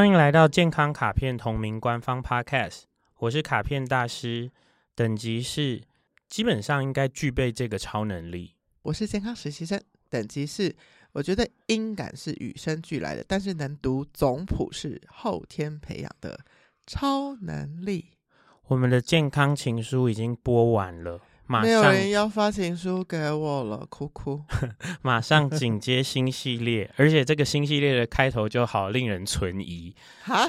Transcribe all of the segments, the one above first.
欢迎来到健康卡片同名官方 Podcast，我是卡片大师，等级是基本上应该具备这个超能力。我是健康实习生，等级是我觉得音感是与生俱来的，但是能读总谱是后天培养的超能力。我们的健康情书已经播完了。没有人要发情书给我了，哭哭。马上紧接新系列，而且这个新系列的开头就好令人存疑。哈，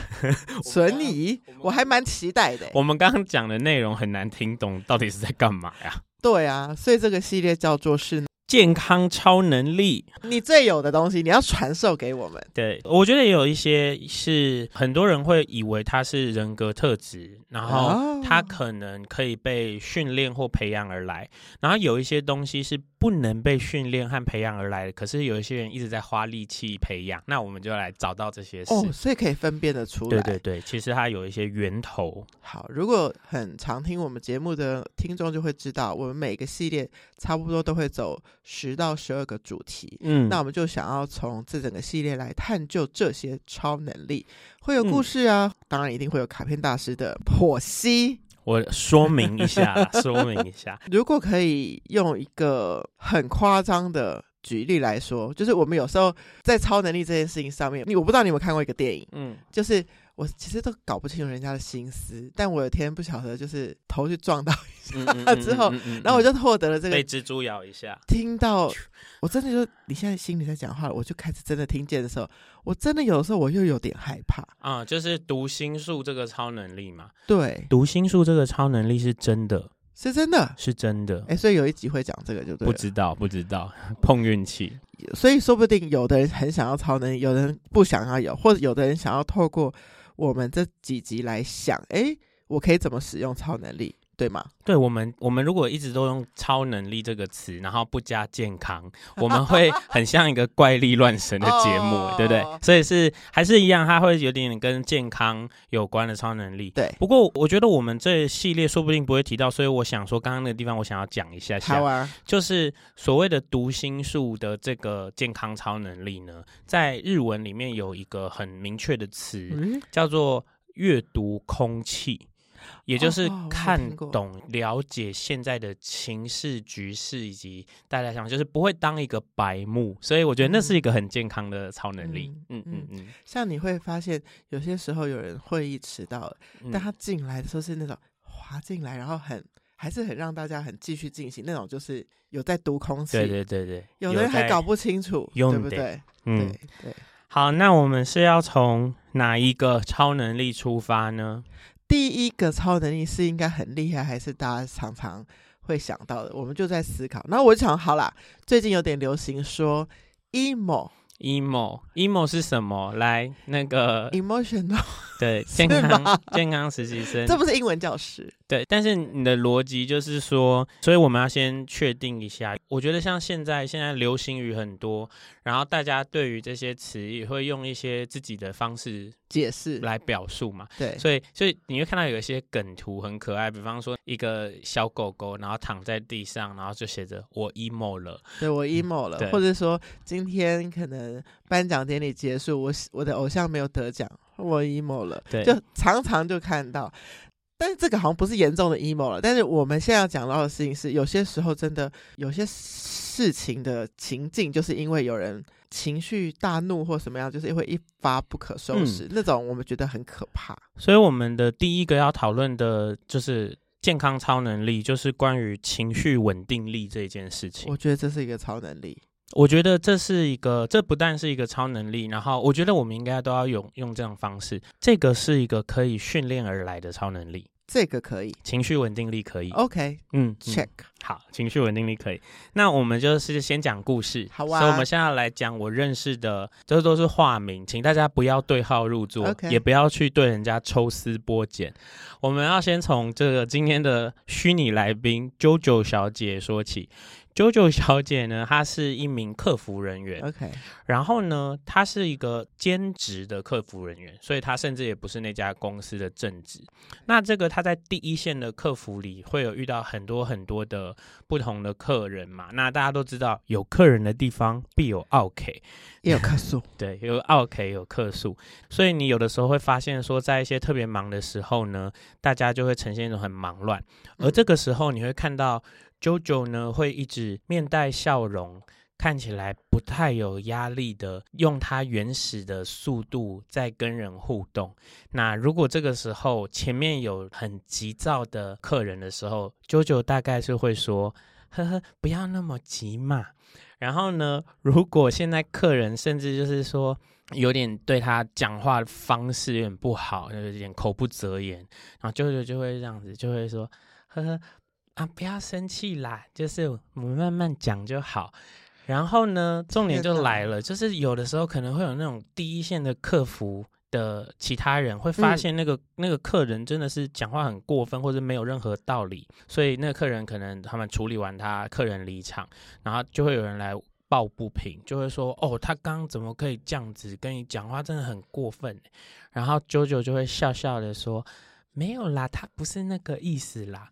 存疑？我还蛮期待的。我们刚刚讲的内容很难听懂，到底是在干嘛呀？对啊，所以这个系列叫做是。健康超能力，你最有的东西，你要传授给我们。对，我觉得有一些是很多人会以为它是人格特质，然后它可能可以被训练或培养而来。然后有一些东西是不能被训练和培养而来的，可是有一些人一直在花力气培养。那我们就来找到这些事。哦，所以可以分辨得出来。对对对，其实它有一些源头。好，如果很常听我们节目的听众就会知道，我们每个系列差不多都会走。十到十二个主题，嗯，那我们就想要从这整个系列来探究这些超能力，会有故事啊，嗯、当然一定会有卡片大师的剖析。我说明一下，说明一下，如果可以用一个很夸张的举例来说，就是我们有时候在超能力这件事情上面，你我不知道你有没有看过一个电影，嗯，就是。我其实都搞不清楚人家的心思，但我有天不晓得，就是头去撞到一下之后，然后我就获得了这个被蜘蛛咬一下。听到我真的就你现在心里在讲话了，我就开始真的听见的时候，我真的有的时候我又有点害怕啊，就是读心术这个超能力嘛。对，读心术这个超能力是真的，是真的，是真的。哎，所以有一集会讲这个，就对。不知道，不知道，碰运气。所以说不定有的人很想要超能力，有的人不想要有，或者有的人想要透过。我们这几集来想，哎，我可以怎么使用超能力，对吗？对，我们，我们如果一直都用超能力这个词，然后不加健康，我们会很像一个怪力乱神的节目，哦、对不对？所以是还是一样，它会有点跟健康有关的超能力。对，不过我觉得我们这系列说不定不会提到，所以我想说，刚刚那个地方我想要讲一下下，就是所谓的读心术的这个健康超能力呢，在日文里面有一个很明确的词，嗯、叫做阅读空气。也就是看懂、了解现在的情势局势以及大家想，就是不会当一个白目，所以我觉得那是一个很健康的超能力。嗯嗯嗯，像你会发现，有些时候有人会议迟到了，但他进来的时候是那种滑进来，然后很还是很让大家很继续进行那种，就是有在读空气。对对对对，有的人还搞不清楚，对不对？嗯，对对。好，那我们是要从哪一个超能力出发呢？第一个超能力是应该很厉害，还是大家常常会想到的？我们就在思考。那我就想，好啦，最近有点流行说 emo，emo，emo 是什么？来，那个 emotional，对，健康健康实习生，这不是英文教师。对，但是你的逻辑就是说，所以我们要先确定一下。我觉得像现在现在流行语很多，然后大家对于这些词也会用一些自己的方式解释来表述嘛。对，所以所以你会看到有一些梗图很可爱，比方说一个小狗狗，然后躺在地上，然后就写着“我 emo 了”，对，我 emo 了，嗯、或者说今天可能颁奖典礼结束，我我的偶像没有得奖，我 emo 了，对，就常常就看到。但是这个好像不是严重的 emo 了。但是我们现在要讲到的事情是，有些时候真的有些事情的情境，就是因为有人情绪大怒或什么样，就是会一发不可收拾，嗯、那种，我们觉得很可怕。所以我们的第一个要讨论的就是健康超能力，就是关于情绪稳定力这件事情。我觉得这是一个超能力。我觉得这是一个，这不但是一个超能力，然后我觉得我们应该都要用用这种方式。这个是一个可以训练而来的超能力，这个可以，情绪稳定力可以。OK，嗯，check，好，情绪稳定力可以。那我们就是先讲故事，好啊。所以我们现在来讲我认识的，这都是化名，请大家不要对号入座.也不要去对人家抽丝剥茧。我们要先从这个今天的虚拟来宾 JoJo 小姐说起。JoJo 小姐呢，她是一名客服人员。OK，然后呢，她是一个兼职的客服人员，所以她甚至也不是那家公司的正职。那这个她在第一线的客服里，会有遇到很多很多的的不同的客人嘛。那大家都知道，有客人的地方必有奥 K，，也有客诉。对，有奥 K 有客诉，所以你有的时候会发现说，在一些特别忙的时候呢，大家就会呈现一种很忙乱。而这个时候，你会看到 JoJo 呢，会一直面带笑容。看起来不太有压力的，用他原始的速度在跟人互动。那如果这个时候前面有很急躁的客人的时候，JoJo 大概是会说：“呵呵，不要那么急嘛。”然后呢，如果现在客人甚至就是说有点对他讲话的方式有点不好，就有点口不择言，然后 JoJo 就会这样子，就会说：“呵呵，啊，不要生气啦，就是我们慢慢讲就好。”然后呢，重点就来了，就是有的时候可能会有那种第一线的客服的其他人会发现那个、嗯、那个客人真的是讲话很过分，或者没有任何道理，所以那个客人可能他们处理完他，客人离场，然后就会有人来抱不平，就会说：“哦，他刚刚怎么可以这样子跟你讲话，真的很过分。”然后 JoJo 就会笑笑的说：“没有啦，他不是那个意思啦。”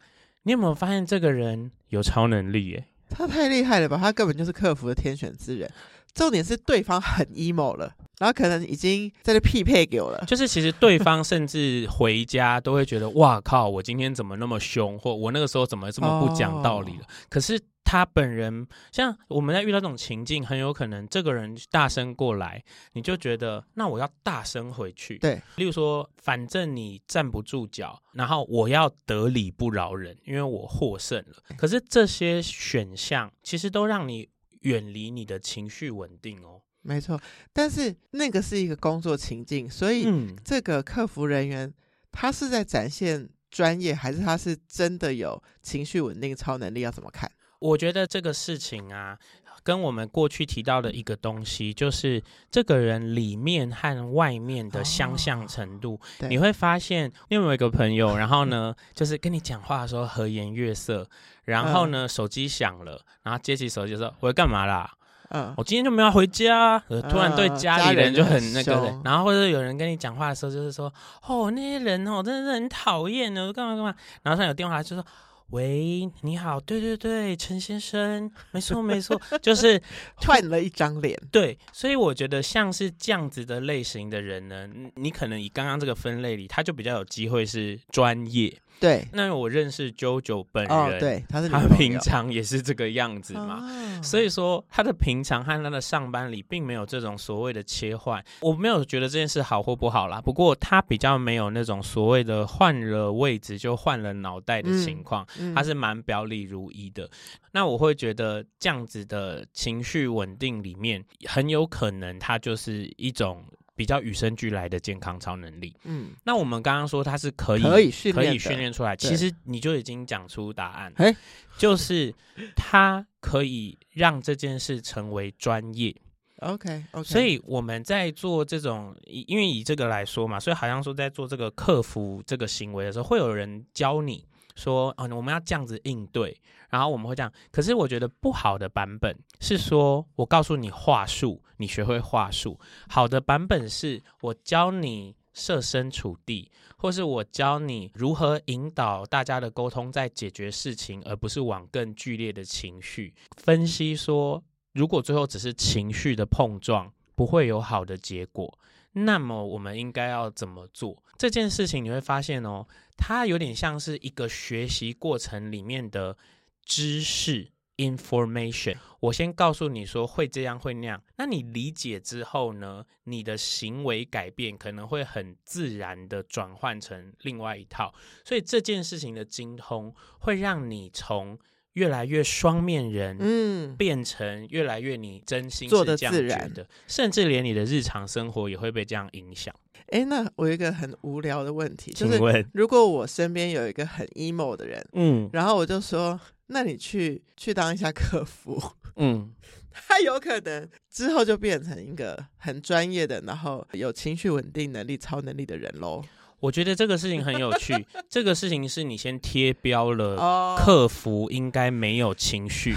你有没有发现这个人有超能力耶？他太厉害了吧！他根本就是客服的天选之人。重点是对方很 emo 了，然后可能已经在这匹配给我了。就是其实对方甚至回家都会觉得：哇靠！我今天怎么那么凶？或我那个时候怎么这么不讲道理了？哦、可是。他本人像我们在遇到这种情境，很有可能这个人大声过来，你就觉得那我要大声回去。对，例如说，反正你站不住脚，然后我要得理不饶人，因为我获胜了。可是这些选项其实都让你远离你的情绪稳定哦。没错，但是那个是一个工作情境，所以这个客服人员他是在展现专业，还是他是真的有情绪稳定超能力？要怎么看？我觉得这个事情啊，跟我们过去提到的一个东西，就是这个人里面和外面的相像程度。哦、你会发现，你有没有一个朋友，然后呢，就是跟你讲话的时候和颜悦色，然后呢，手机响了，然后接起手机说：“我要干嘛啦？”嗯，我今天就没有回家。突然对家里人就很那个，然后或者有人跟你讲话的时候，就是说：“哦，那些人哦，真的是很讨厌的，干嘛干嘛。”然后他有电话就说。喂，你好，对对对，陈先生，没错没错，就是 换了一张脸。对，所以我觉得像是这样子的类型的人呢，你可能以刚刚这个分类里，他就比较有机会是专业。对，那我认识 JoJo 本人，哦、对，他是他平常也是这个样子嘛，哦、所以说他的平常和他的上班里并没有这种所谓的切换，我没有觉得这件事好或不好啦。不过他比较没有那种所谓的换了位置就换了脑袋的情况，嗯嗯、他是蛮表里如一的。那我会觉得这样子的情绪稳定里面，很有可能他就是一种。比较与生俱来的健康超能力，嗯，那我们刚刚说它是可以可以训练可以训练出来，其实你就已经讲出答案，欸、就是它可以让这件事成为专业。OK OK，所以我们在做这种，因为以这个来说嘛，所以好像说在做这个客服这个行为的时候，会有人教你。说啊、我们要这样子应对，然后我们会这样。可是我觉得不好的版本是说，我告诉你话术，你学会话术。好的版本是我教你设身处地，或是我教你如何引导大家的沟通，在解决事情，而不是往更剧烈的情绪分析。说如果最后只是情绪的碰撞，不会有好的结果。那么我们应该要怎么做这件事情？你会发现哦，它有点像是一个学习过程里面的知识 information。我先告诉你说会这样会那样，那你理解之后呢，你的行为改变可能会很自然的转换成另外一套。所以这件事情的精通会让你从。越来越双面人，嗯，变成越来越你真心做的自然的，甚至连你的日常生活也会被这样影响。哎，那我有一个很无聊的问题，就是如果我身边有一个很 emo 的人，嗯，然后我就说，那你去去当一下客服，嗯，他有可能之后就变成一个很专业的，然后有情绪稳定能力、超能力的人喽。我觉得这个事情很有趣。这个事情是你先贴标了，客服应该没有情绪。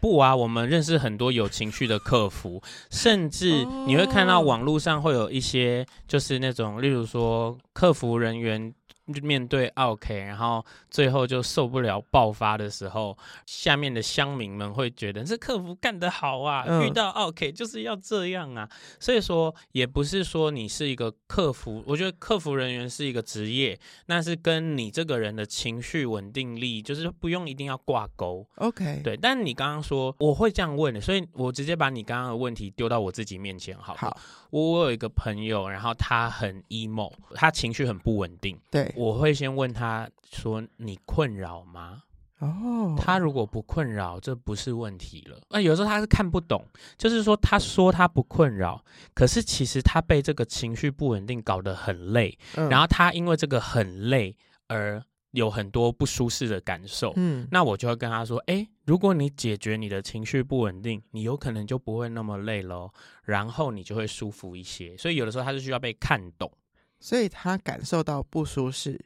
不啊，我们认识很多有情绪的客服，甚至你会看到网络上会有一些，就是那种，例如说客服人员面对 OK，，然后最后就受不了爆发的时候，下面的乡民们会觉得这客服干得好啊，嗯、遇到 OK 就是要这样啊。所以说，也不是说你是一个客服，我觉得客服人员是一个职业，那是跟你这个人的情绪稳定力，就是不用一定要挂钩。OK，对。但你刚刚说我会这样问的，所以我直接把你刚刚的问题丢到我自己面前好，好。好，我有一个朋友，然后他很 emo，他情绪很不稳定。对。我会先问他说：“你困扰吗？”哦，他如果不困扰，这不是问题了。那有时候他是看不懂，就是说他说他不困扰，可是其实他被这个情绪不稳定搞得很累，嗯，然后他因为这个很累而有很多不舒适的感受。嗯，那我就会跟他说：“哎，如果你解决你的情绪不稳定，你有可能就不会那么累喽，然后你就会舒服一些。”所以有的时候他是需要被看懂。所以他感受到不舒适，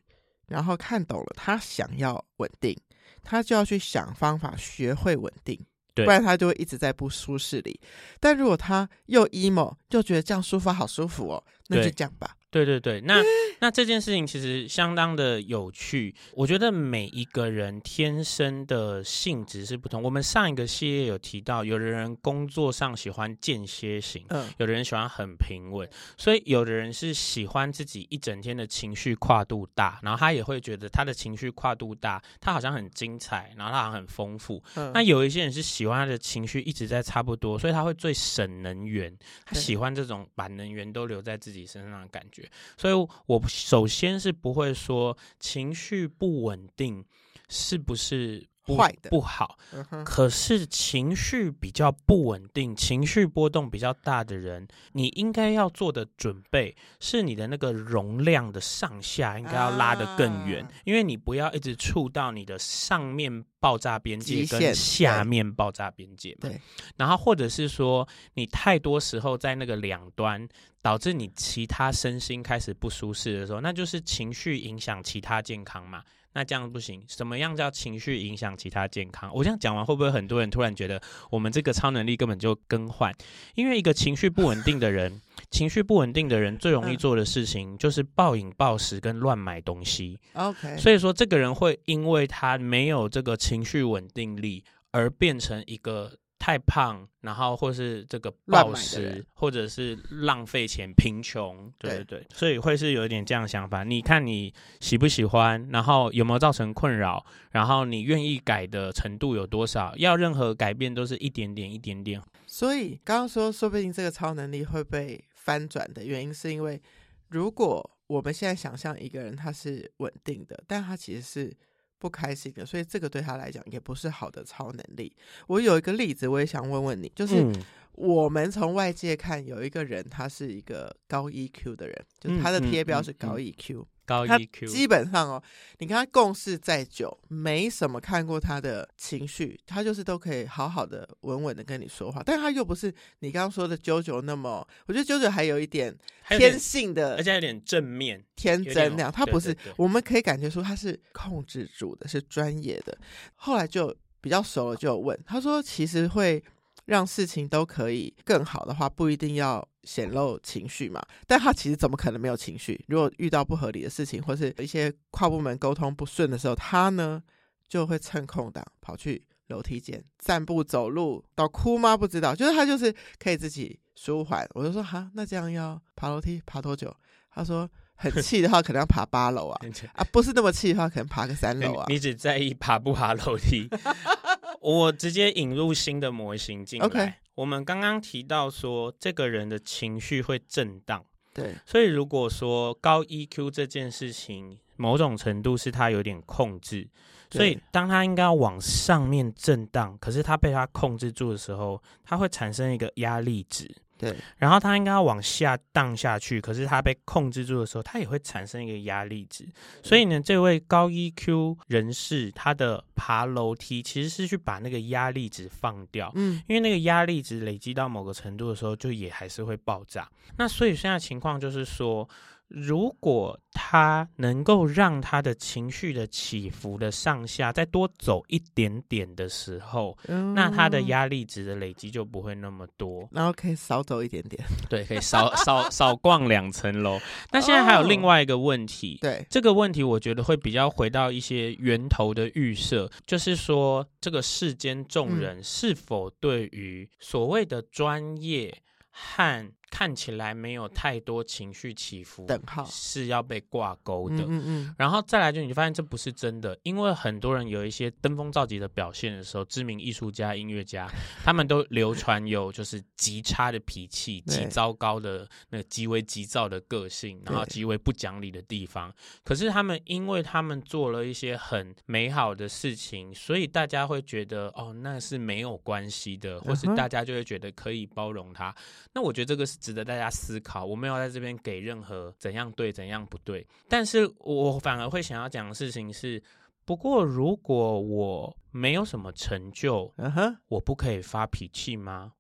然后看懂了，他想要稳定，他就要去想方法学会稳定，不然他就会一直在不舒适里。但如果他又 emo，就觉得这样舒服好舒服哦，那就这样吧。对对对，那那这件事情其实相当的有趣。我觉得每一个人天生的性质是不同。我们上一个系列有提到，有的人工作上喜欢间歇型，嗯，有的人喜欢很平稳，所以有的人是喜欢自己一整天的情绪跨度大，然后他也会觉得他的情绪跨度大，他好像很精彩，然后他好像很丰富。嗯，那有一些人是喜欢他的情绪一直在差不多，所以他会最省能源，他喜欢这种把能源都留在自己身上的感觉。所以，我首先是不会说情绪不稳定是不是坏的不好，可是情绪比较不稳定、情绪波动比较大的人，你应该要做的准备是你的那个容量的上下应该要拉得更远，因为你不要一直触到你的上面爆炸边界跟下面爆炸边界嘛。对，然后或者是说你太多时候在那个两端。导致你其他身心开始不舒适的时候，那就是情绪影响其他健康嘛？那这样不行。什么样叫情绪影响其他健康？我这样讲完，会不会很多人突然觉得我们这个超能力根本就更换？因为一个情绪不稳定的人，情绪不稳定的人最容易做的事情就是暴饮暴食跟乱买东西。OK，所以说这个人会因为他没有这个情绪稳定力而变成一个。太胖，然后或是这个暴食，或者是浪费钱、贫穷，对对对，所以会是有一点这样想法。你看你喜不喜欢，然后有没有造成困扰，然后你愿意改的程度有多少？要任何改变都是一点点、一点点。所以刚刚说，说不定这个超能力会被翻转的原因，是因为如果我们现在想象一个人他是稳定的，但他其实是。不开心的，所以这个对他来讲也不是好的超能力。我有一个例子，我也想问问你，就是我们从外界看，有一个人他是一个高 EQ 的人，就是他的贴标是高 EQ。嗯嗯嗯高 EQ，基本上哦，你跟他共事再久，没什么看过他的情绪，他就是都可以好好的、稳稳的跟你说话。但他又不是你刚刚说的 JoJo 那么，我觉得 JoJo 还有一点天性的，而且有点正面、天真那样。他不是，我们可以感觉出他是控制住的，是专业的。后来就比较熟了，就有问他说，其实会。让事情都可以更好的话，不一定要显露情绪嘛。但他其实怎么可能没有情绪？如果遇到不合理的事情，或是一些跨部门沟通不顺的时候，他呢就会趁空档跑去楼梯间散步、走路，到哭吗？不知道，就是他就是可以自己舒缓。我就说哈，那这样要爬楼梯爬多久？他说很气的话，可能要爬八楼啊 啊，不是那么气的话，可能爬个三楼啊。你只在意爬不爬楼梯？我直接引入新的模型进来。Okay. 我们刚刚提到说，这个人的情绪会震荡。对，所以如果说高 EQ 这件事情，某种程度是他有点控制，所以当他应该要往上面震荡，可是他被他控制住的时候，他会产生一个压力值。对，然后它应该要往下荡下去，可是它被控制住的时候，它也会产生一个压力值。所以呢，这位高 EQ 人士，他的爬楼梯其实是去把那个压力值放掉。嗯，因为那个压力值累积到某个程度的时候，就也还是会爆炸。那所以现在情况就是说，如果他能够让他的情绪的起伏的上下再多走一点点的时候，嗯、那他的压力值的累积就不会那么多，然后可以少走一点点，对，可以少少 少逛两层楼。那现在还有另外一个问题，对、哦、这个问题，我觉得会比较回到一些源头的预设，就是说这个世间众人是否对于所谓的专业和看起来没有太多情绪起伏，等号是要被挂钩的。嗯嗯嗯，然后再来就你就发现这不是真的，因为很多人有一些登峰造极的表现的时候，知名艺术家、音乐家，他们都流传有就是极差的脾气、极糟糕的那个极为急躁的个性，然后极为不讲理的地方。可是他们因为他们做了一些很美好的事情，所以大家会觉得哦，那是没有关系的，或是大家就会觉得可以包容他。那我觉得这个是。值得大家思考。我没有在这边给任何怎样对怎样不对，但是我反而会想要讲的事情是：不过如果我没有什么成就，嗯哼，我不可以发脾气吗？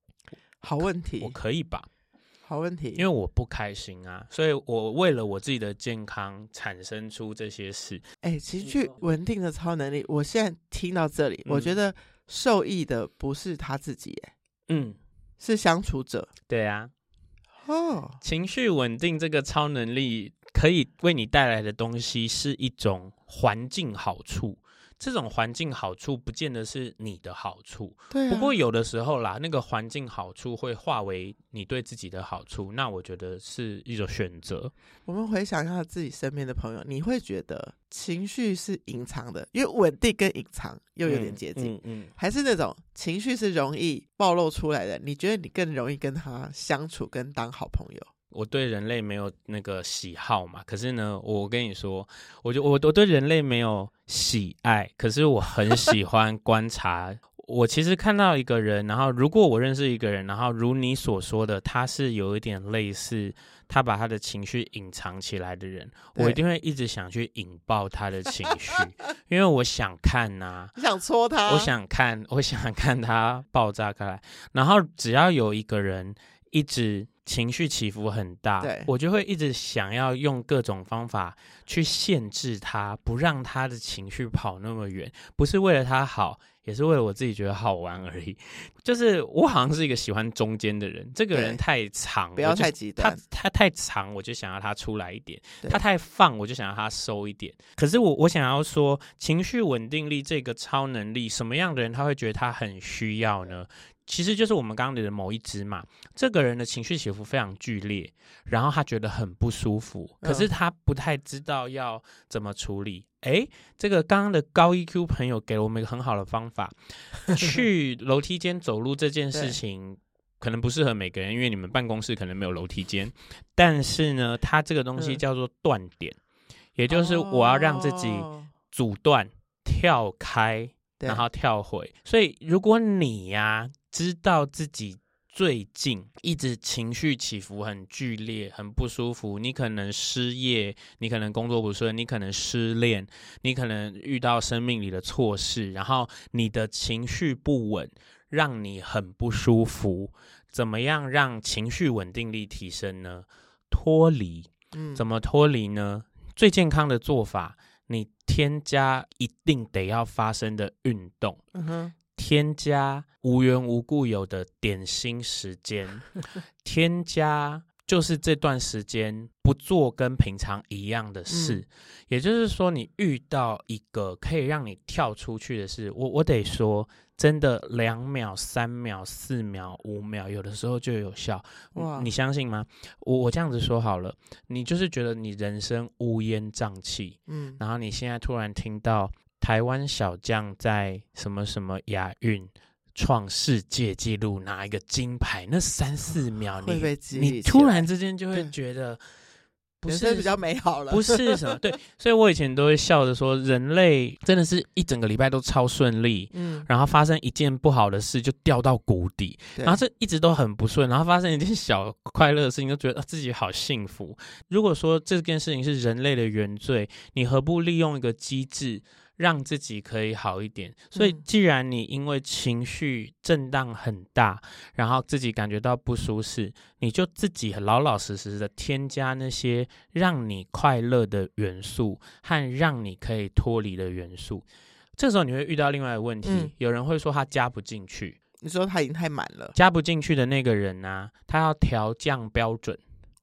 好问题，我可以吧？好问题，因为我不开心啊，所以我为了我自己的健康产生出这些事。哎、欸，情绪稳定的超能力，我现在听到这里，嗯、我觉得受益的不是他自己，哎，嗯，是相处者。对啊。哦，情绪稳定这个超能力可以为你带来的东西是一种环境好处。这种环境好处不见得是你的好处，对啊。不过有的时候啦，那个环境好处会化为你对自己的好处，那我觉得是一种选择。我们回想一下自己身边的朋友，你会觉得情绪是隐藏的，因为稳定跟隐藏又有点接近，嗯，嗯，嗯，还是那种情绪是容易暴露出来的？你觉得你更容易跟他相处，跟当好朋友？我对人类没有那个喜好嘛，可是呢，我跟你说，我就我我对人类没有喜爱，可是我很喜欢观察。我其实看到一个人，然后如果我认识一个人，然后如你所说的，他是有一点类似，他把他的情绪隐藏起来的人，我一定会一直想去引爆他的情绪，因为我想看呐、啊，你想戳他，我想看，我想看他爆炸开来，然后只要有一个人一直。情绪起伏很大，对我就会一直想要用各种方法去限制他，不让他的情绪跑那么远。不是为了他好，也是为了我自己觉得好玩而已。就是我好像是一个喜欢中间的人，这个人太长，不要太极端，他他太长，我就想要他出来一点；他太放，我就想要他收一点。可是我我想要说，情绪稳定力这个超能力，什么样的人他会觉得他很需要呢？其实就是我们刚刚的某一只嘛，这个人的情绪起伏非常剧烈，然后他觉得很不舒服，可是他不太知道要怎么处理。哎，这个刚刚的高 EQ 朋友给了我们一个很好的方法，去楼梯间走路这件事情可能不适合每个人，因为你们办公室可能没有楼梯间，但是呢，它这个东西叫做断点，也就是我要让自己阻断、跳开，然后跳回。所以如果你呀，知道自己最近一直情绪起伏很剧烈，很不舒服。你可能失业，你可能工作不顺，你可能失恋，你可能遇到生命里的错事，然后你的情绪不稳，让你很不舒服。怎么样让情绪稳定力提升呢？脱离，嗯，怎么脱离呢？最健康的做法，你添加一定得要发生的运动，嗯哼。添加无缘无故有的点心时间，添加就是这段时间不做跟平常一样的事，嗯、也就是说，你遇到一个可以让你跳出去的事，我我得说，真的两秒、三秒、四秒、五秒，有的时候就有效。哇，你相信吗？我我这样子说好了，你就是觉得你人生乌烟瘴气，嗯，然后你现在突然听到。台湾小将在什么什么亚运创世界纪录拿一个金牌，那三四秒你你突然之间就会觉得不是比较美好了，不是什么对，所以我以前都会笑着说，人类真的是一整个礼拜都超顺利，嗯，然后发生一件不好的事就掉到谷底，然后这一直都很不顺，然后发生一件小快乐的事情就觉得自己好幸福。如果说这件事情是人类的原罪，你何不利用一个机制？让自己可以好一点。所以，既然你因为情绪震荡很大，然后自己感觉到不舒适，你就自己老老实实的添加那些让你快乐的元素和让你可以脱离的元素。这时候你会遇到另外一个问题，嗯、有人会说他加不进去。你说他已经太满了，加不进去的那个人呢、啊？他要调降标准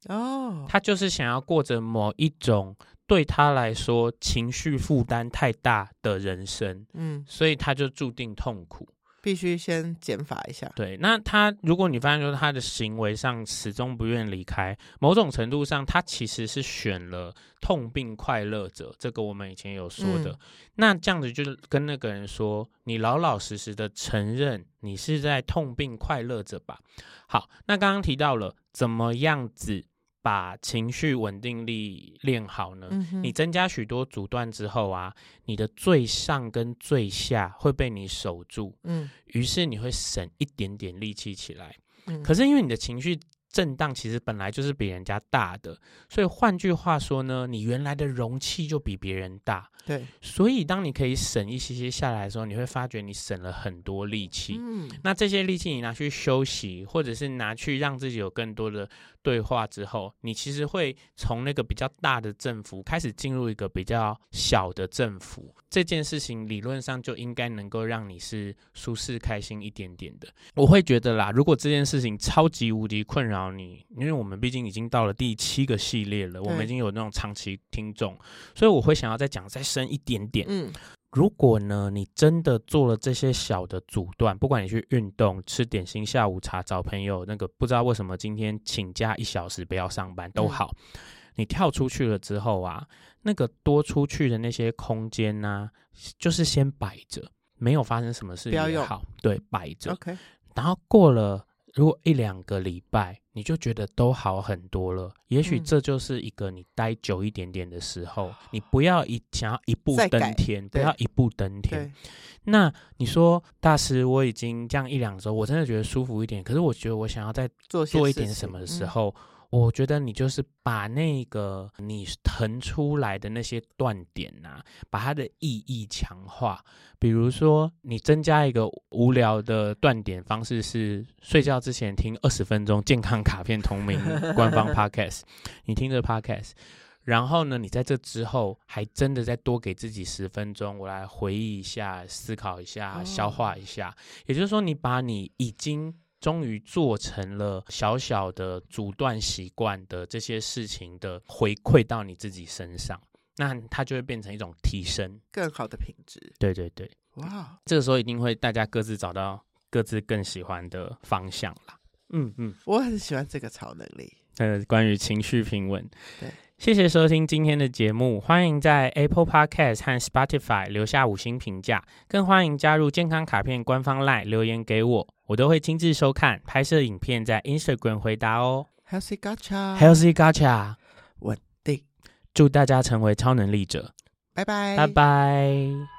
哦，他就是想要过着某一种对他来说情绪负担太大的人生，嗯，所以他就注定痛苦。必须先减法一下。对，那他如果你发现说他的行为上始终不愿离开，某种程度上他其实是选了痛并快乐着。这个我们以前有说的。嗯、那这样子就是跟那个人说，你老老实实的承认你是在痛并快乐着吧。好，那刚刚提到了怎么样子。把情绪稳定力练好呢？嗯、你增加许多阻断之后啊，你的最上跟最下会被你守住，嗯，于是你会省一点点力气起来。嗯、可是因为你的情绪震荡其实本来就是比人家大的，所以换句话说呢，你原来的容器就比别人大。对，所以当你可以省一些些下来的时候，你会发觉你省了很多力气。嗯，那这些力气你拿去休息，或者是拿去让自己有更多的对话之后，你其实会从那个比较大的振幅开始进入一个比较小的振幅。这件事情理论上就应该能够让你是舒适开心一点点的。我会觉得啦，如果这件事情超级无敌困扰你，因为我们毕竟已经到了第七个系列了，我们已经有那种长期听众，所以我会想要再讲再深。一点点，嗯，如果呢，你真的做了这些小的阻断，不管你去运动、吃点心、下午茶、找朋友，那个不知道为什么今天请假一小时不要上班都好，嗯、你跳出去了之后啊，那个多出去的那些空间呢、啊，就是先摆着，没有发生什么事也好，对，摆着，OK，然后过了。如果一两个礼拜你就觉得都好很多了，也许这就是一个你待久一点点的时候。嗯、你不要一想要一步登天，不要一步登天。那你说大师，我已经这样一两周，我真的觉得舒服一点。可是我觉得我想要再做一点什么的时候。我觉得你就是把那个你腾出来的那些断点呐、啊，把它的意义强化。比如说，你增加一个无聊的断点方式是睡觉之前听二十分钟健康卡片同名 官方 podcast，你听着 podcast，然后呢，你在这之后还真的再多给自己十分钟，我来回忆一下、思考一下、消化一下。也就是说，你把你已经。终于做成了小小的阻断习惯的这些事情的回馈到你自己身上，那它就会变成一种提升更好的品质。对对对，哇，这个时候一定会大家各自找到各自更喜欢的方向啦。嗯嗯，我很喜欢这个超能力。呃，关于情绪平稳。对。谢谢收听今天的节目，欢迎在 Apple Podcast 和 Spotify 留下五星评价，更欢迎加入健康卡片官方 LINE 留言给我，我都会亲自收看，拍摄影片在 Instagram 回答哦。Healthy Gacha，Healthy Gacha，稳定，祝大家成为超能力者，拜拜，拜拜。